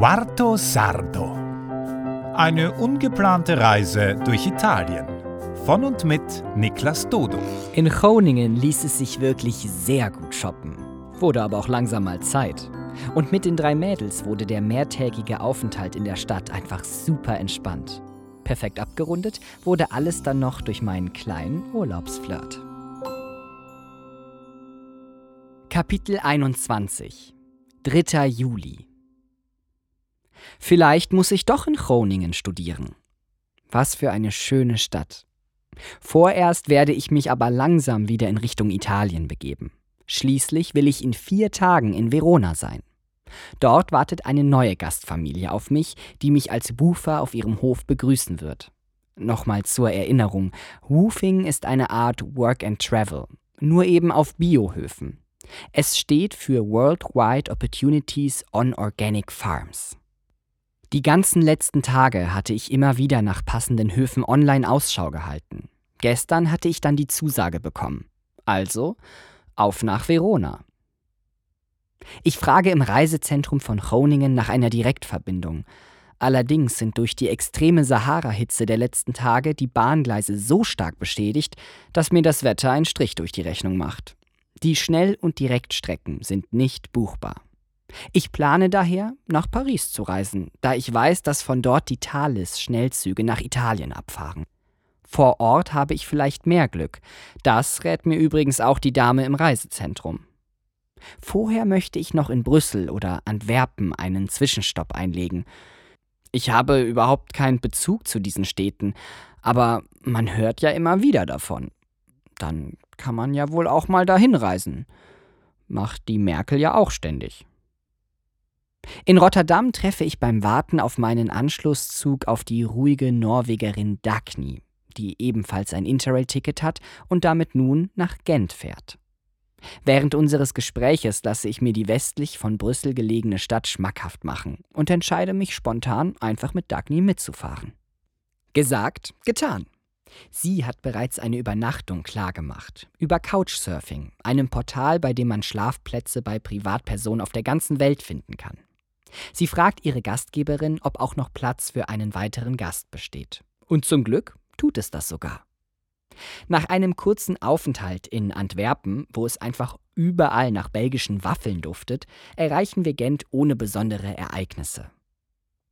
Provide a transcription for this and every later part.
Quarto Sardo. Eine ungeplante Reise durch Italien. Von und mit Niklas Dodo. In Groningen ließ es sich wirklich sehr gut shoppen. Wurde aber auch langsam mal Zeit. Und mit den drei Mädels wurde der mehrtägige Aufenthalt in der Stadt einfach super entspannt. Perfekt abgerundet wurde alles dann noch durch meinen kleinen Urlaubsflirt. Kapitel 21 3. Juli Vielleicht muss ich doch in Groningen studieren. Was für eine schöne Stadt. Vorerst werde ich mich aber langsam wieder in Richtung Italien begeben. Schließlich will ich in vier Tagen in Verona sein. Dort wartet eine neue Gastfamilie auf mich, die mich als Woofer auf ihrem Hof begrüßen wird. Nochmal zur Erinnerung, Woofing ist eine Art Work and Travel, nur eben auf Biohöfen. Es steht für Worldwide Opportunities on Organic Farms. Die ganzen letzten Tage hatte ich immer wieder nach passenden Höfen online Ausschau gehalten. Gestern hatte ich dann die Zusage bekommen. Also auf nach Verona. Ich frage im Reisezentrum von Groningen nach einer Direktverbindung. Allerdings sind durch die extreme Sahara-Hitze der letzten Tage die Bahngleise so stark beschädigt, dass mir das Wetter einen Strich durch die Rechnung macht. Die Schnell- und Direktstrecken sind nicht buchbar. Ich plane daher, nach Paris zu reisen, da ich weiß, dass von dort die Thalys-Schnellzüge nach Italien abfahren. Vor Ort habe ich vielleicht mehr Glück. Das rät mir übrigens auch die Dame im Reisezentrum. Vorher möchte ich noch in Brüssel oder Antwerpen einen Zwischenstopp einlegen. Ich habe überhaupt keinen Bezug zu diesen Städten, aber man hört ja immer wieder davon. Dann kann man ja wohl auch mal dahin reisen. Macht die Merkel ja auch ständig. In Rotterdam treffe ich beim Warten auf meinen Anschlusszug auf die ruhige Norwegerin Dagny, die ebenfalls ein Interrail-Ticket hat und damit nun nach Gent fährt. Während unseres Gespräches lasse ich mir die westlich von Brüssel gelegene Stadt schmackhaft machen und entscheide mich spontan, einfach mit Dagny mitzufahren. Gesagt, getan. Sie hat bereits eine Übernachtung klargemacht. Über Couchsurfing, einem Portal, bei dem man Schlafplätze bei Privatpersonen auf der ganzen Welt finden kann. Sie fragt ihre Gastgeberin, ob auch noch Platz für einen weiteren Gast besteht. Und zum Glück tut es das sogar. Nach einem kurzen Aufenthalt in Antwerpen, wo es einfach überall nach belgischen Waffeln duftet, erreichen wir Gent ohne besondere Ereignisse.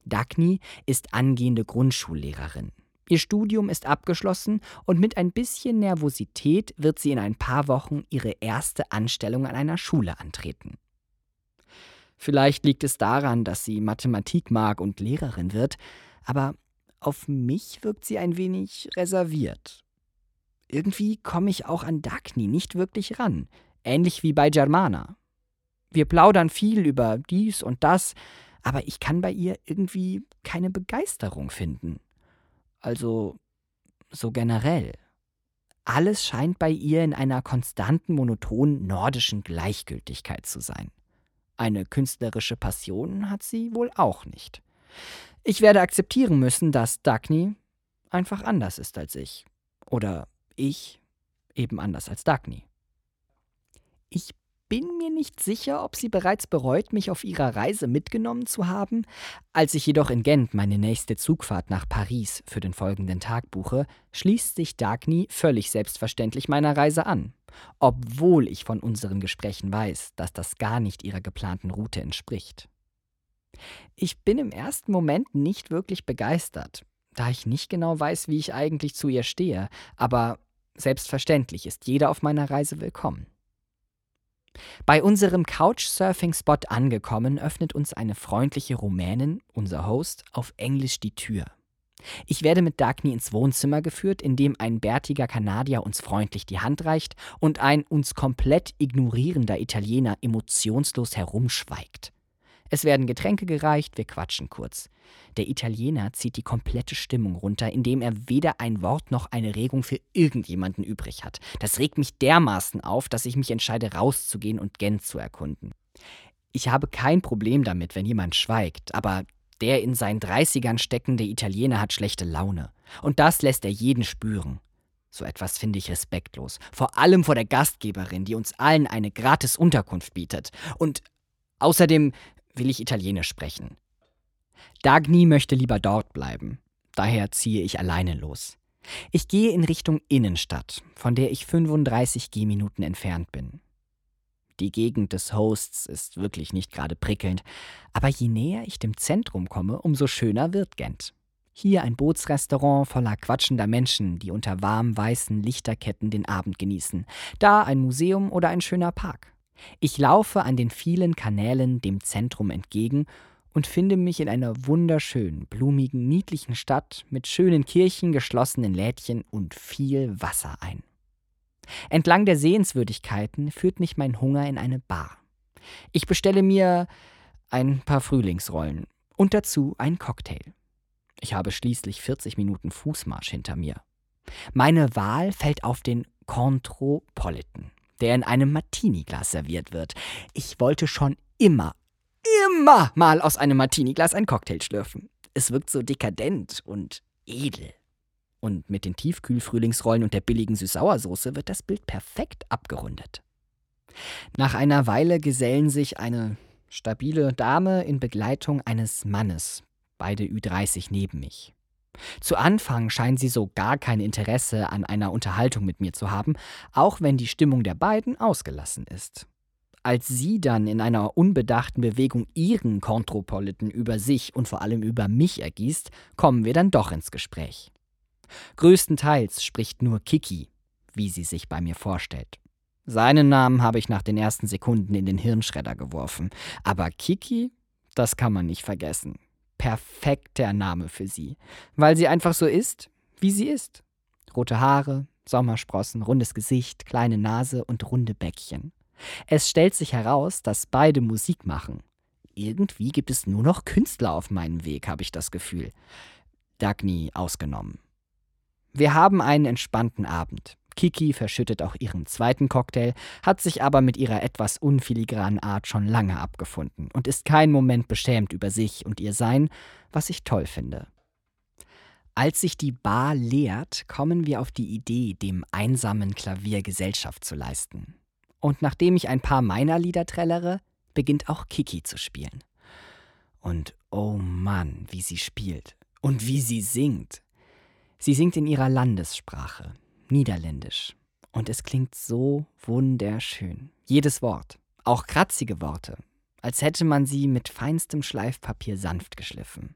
Dagny ist angehende Grundschullehrerin. Ihr Studium ist abgeschlossen und mit ein bisschen Nervosität wird sie in ein paar Wochen ihre erste Anstellung an einer Schule antreten. Vielleicht liegt es daran, dass sie Mathematik mag und Lehrerin wird, aber auf mich wirkt sie ein wenig reserviert. Irgendwie komme ich auch an Dagny nicht wirklich ran, ähnlich wie bei Germana. Wir plaudern viel über dies und das, aber ich kann bei ihr irgendwie keine Begeisterung finden. Also so generell. Alles scheint bei ihr in einer konstanten, monotonen nordischen Gleichgültigkeit zu sein. Eine künstlerische Passion hat sie wohl auch nicht. Ich werde akzeptieren müssen, dass Dagny einfach anders ist als ich. Oder ich eben anders als Dagny. Ich bin mir nicht sicher, ob sie bereits bereut, mich auf ihrer Reise mitgenommen zu haben. Als ich jedoch in Gent meine nächste Zugfahrt nach Paris für den folgenden Tag buche, schließt sich Dagny völlig selbstverständlich meiner Reise an, obwohl ich von unseren Gesprächen weiß, dass das gar nicht ihrer geplanten Route entspricht. Ich bin im ersten Moment nicht wirklich begeistert, da ich nicht genau weiß, wie ich eigentlich zu ihr stehe, aber selbstverständlich ist jeder auf meiner Reise willkommen. Bei unserem Couchsurfing-Spot angekommen, öffnet uns eine freundliche Rumänin, unser Host, auf Englisch die Tür. Ich werde mit Dagny ins Wohnzimmer geführt, in dem ein bärtiger Kanadier uns freundlich die Hand reicht und ein uns komplett ignorierender Italiener emotionslos herumschweigt. Es werden Getränke gereicht, wir quatschen kurz. Der Italiener zieht die komplette Stimmung runter, indem er weder ein Wort noch eine Regung für irgendjemanden übrig hat. Das regt mich dermaßen auf, dass ich mich entscheide, rauszugehen und Gent zu erkunden. Ich habe kein Problem damit, wenn jemand schweigt, aber der in seinen Dreißigern steckende Italiener hat schlechte Laune. Und das lässt er jeden spüren. So etwas finde ich respektlos. Vor allem vor der Gastgeberin, die uns allen eine gratis Unterkunft bietet. Und außerdem will ich Italienisch sprechen. Dagny möchte lieber dort bleiben. Daher ziehe ich alleine los. Ich gehe in Richtung Innenstadt, von der ich 35 Gehminuten entfernt bin. Die Gegend des Hosts ist wirklich nicht gerade prickelnd, aber je näher ich dem Zentrum komme, umso schöner wird Gent. Hier ein Bootsrestaurant voller quatschender Menschen, die unter warm weißen Lichterketten den Abend genießen. Da ein Museum oder ein schöner Park. Ich laufe an den vielen Kanälen dem Zentrum entgegen und finde mich in einer wunderschönen, blumigen, niedlichen Stadt mit schönen Kirchen, geschlossenen Lädchen und viel Wasser ein. Entlang der Sehenswürdigkeiten führt mich mein Hunger in eine Bar. Ich bestelle mir ein paar Frühlingsrollen und dazu einen Cocktail. Ich habe schließlich 40 Minuten Fußmarsch hinter mir. Meine Wahl fällt auf den Contropolitan, der in einem Martini-Glas serviert wird. Ich wollte schon immer, immer mal aus einem Martini-Glas ein Cocktail schlürfen. Es wirkt so dekadent und edel. Und mit den Tiefkühlfrühlingsrollen und der billigen Süß-Sauersoße wird das Bild perfekt abgerundet. Nach einer Weile gesellen sich eine stabile Dame in Begleitung eines Mannes, beide Ü30 neben mich. Zu Anfang scheint sie so gar kein Interesse an einer Unterhaltung mit mir zu haben, auch wenn die Stimmung der beiden ausgelassen ist. Als sie dann in einer unbedachten Bewegung ihren Kontropoliten über sich und vor allem über mich ergießt, kommen wir dann doch ins Gespräch. Größtenteils spricht nur Kiki, wie sie sich bei mir vorstellt. Seinen Namen habe ich nach den ersten Sekunden in den Hirnschredder geworfen, aber Kiki, das kann man nicht vergessen. Perfekter Name für sie, weil sie einfach so ist, wie sie ist. Rote Haare, Sommersprossen, rundes Gesicht, kleine Nase und runde Bäckchen. Es stellt sich heraus, dass beide Musik machen. Irgendwie gibt es nur noch Künstler auf meinem Weg, habe ich das Gefühl. Dagny ausgenommen. Wir haben einen entspannten Abend. Kiki verschüttet auch ihren zweiten Cocktail, hat sich aber mit ihrer etwas unfiligranen Art schon lange abgefunden und ist keinen Moment beschämt über sich und ihr Sein, was ich toll finde. Als sich die Bar leert, kommen wir auf die Idee, dem einsamen Klavier Gesellschaft zu leisten. Und nachdem ich ein paar meiner Lieder trällere, beginnt auch Kiki zu spielen. Und oh Mann, wie sie spielt und wie sie singt. Sie singt in ihrer Landessprache, Niederländisch. Und es klingt so wunderschön. Jedes Wort, auch kratzige Worte, als hätte man sie mit feinstem Schleifpapier sanft geschliffen.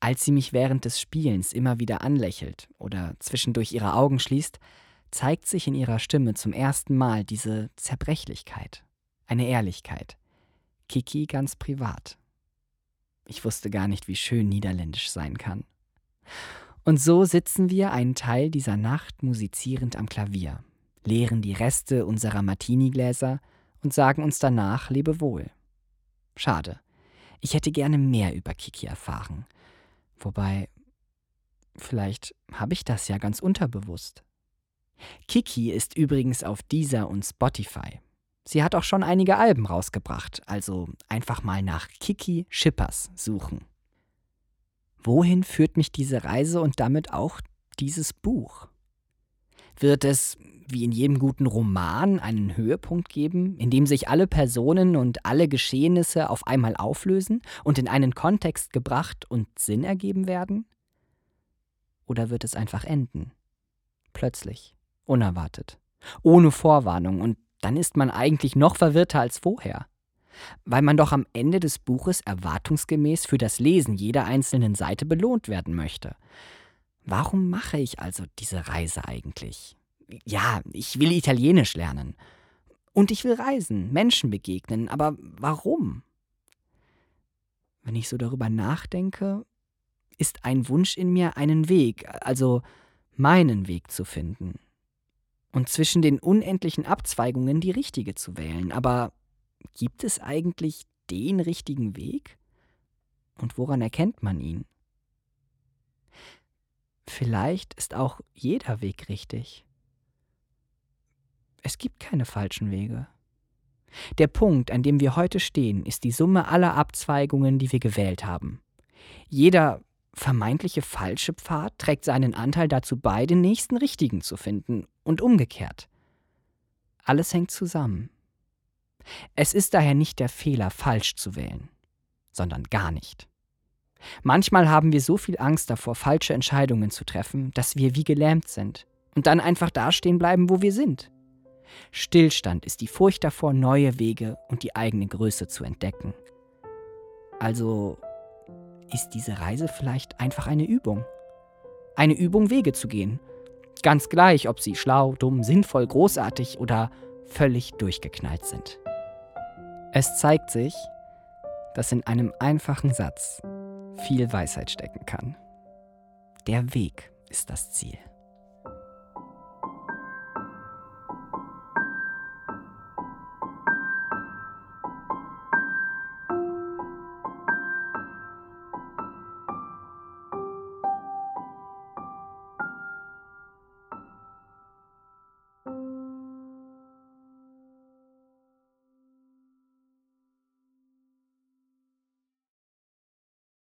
Als sie mich während des Spielens immer wieder anlächelt oder zwischendurch ihre Augen schließt, zeigt sich in ihrer Stimme zum ersten Mal diese Zerbrechlichkeit, eine Ehrlichkeit. Kiki ganz privat. Ich wusste gar nicht, wie schön Niederländisch sein kann. Und so sitzen wir einen Teil dieser Nacht musizierend am Klavier, leeren die Reste unserer Martini-Gläser und sagen uns danach Lebewohl. Schade. Ich hätte gerne mehr über Kiki erfahren. Wobei, vielleicht habe ich das ja ganz unterbewusst. Kiki ist übrigens auf Deezer und Spotify. Sie hat auch schon einige Alben rausgebracht, also einfach mal nach Kiki Schippers suchen. Wohin führt mich diese Reise und damit auch dieses Buch? Wird es, wie in jedem guten Roman, einen Höhepunkt geben, in dem sich alle Personen und alle Geschehnisse auf einmal auflösen und in einen Kontext gebracht und Sinn ergeben werden? Oder wird es einfach enden? Plötzlich, unerwartet, ohne Vorwarnung, und dann ist man eigentlich noch verwirrter als vorher weil man doch am Ende des Buches erwartungsgemäß für das Lesen jeder einzelnen Seite belohnt werden möchte. Warum mache ich also diese Reise eigentlich? Ja, ich will Italienisch lernen. Und ich will reisen, Menschen begegnen, aber warum? Wenn ich so darüber nachdenke, ist ein Wunsch in mir, einen Weg, also meinen Weg zu finden. Und zwischen den unendlichen Abzweigungen die richtige zu wählen. Aber Gibt es eigentlich den richtigen Weg? Und woran erkennt man ihn? Vielleicht ist auch jeder Weg richtig. Es gibt keine falschen Wege. Der Punkt, an dem wir heute stehen, ist die Summe aller Abzweigungen, die wir gewählt haben. Jeder vermeintliche falsche Pfad trägt seinen Anteil dazu bei, den nächsten richtigen zu finden und umgekehrt. Alles hängt zusammen. Es ist daher nicht der Fehler, falsch zu wählen, sondern gar nicht. Manchmal haben wir so viel Angst davor, falsche Entscheidungen zu treffen, dass wir wie gelähmt sind und dann einfach dastehen bleiben, wo wir sind. Stillstand ist die Furcht davor, neue Wege und die eigene Größe zu entdecken. Also ist diese Reise vielleicht einfach eine Übung. Eine Übung, Wege zu gehen. Ganz gleich, ob sie schlau, dumm, sinnvoll, großartig oder völlig durchgeknallt sind. Es zeigt sich, dass in einem einfachen Satz viel Weisheit stecken kann. Der Weg ist das Ziel.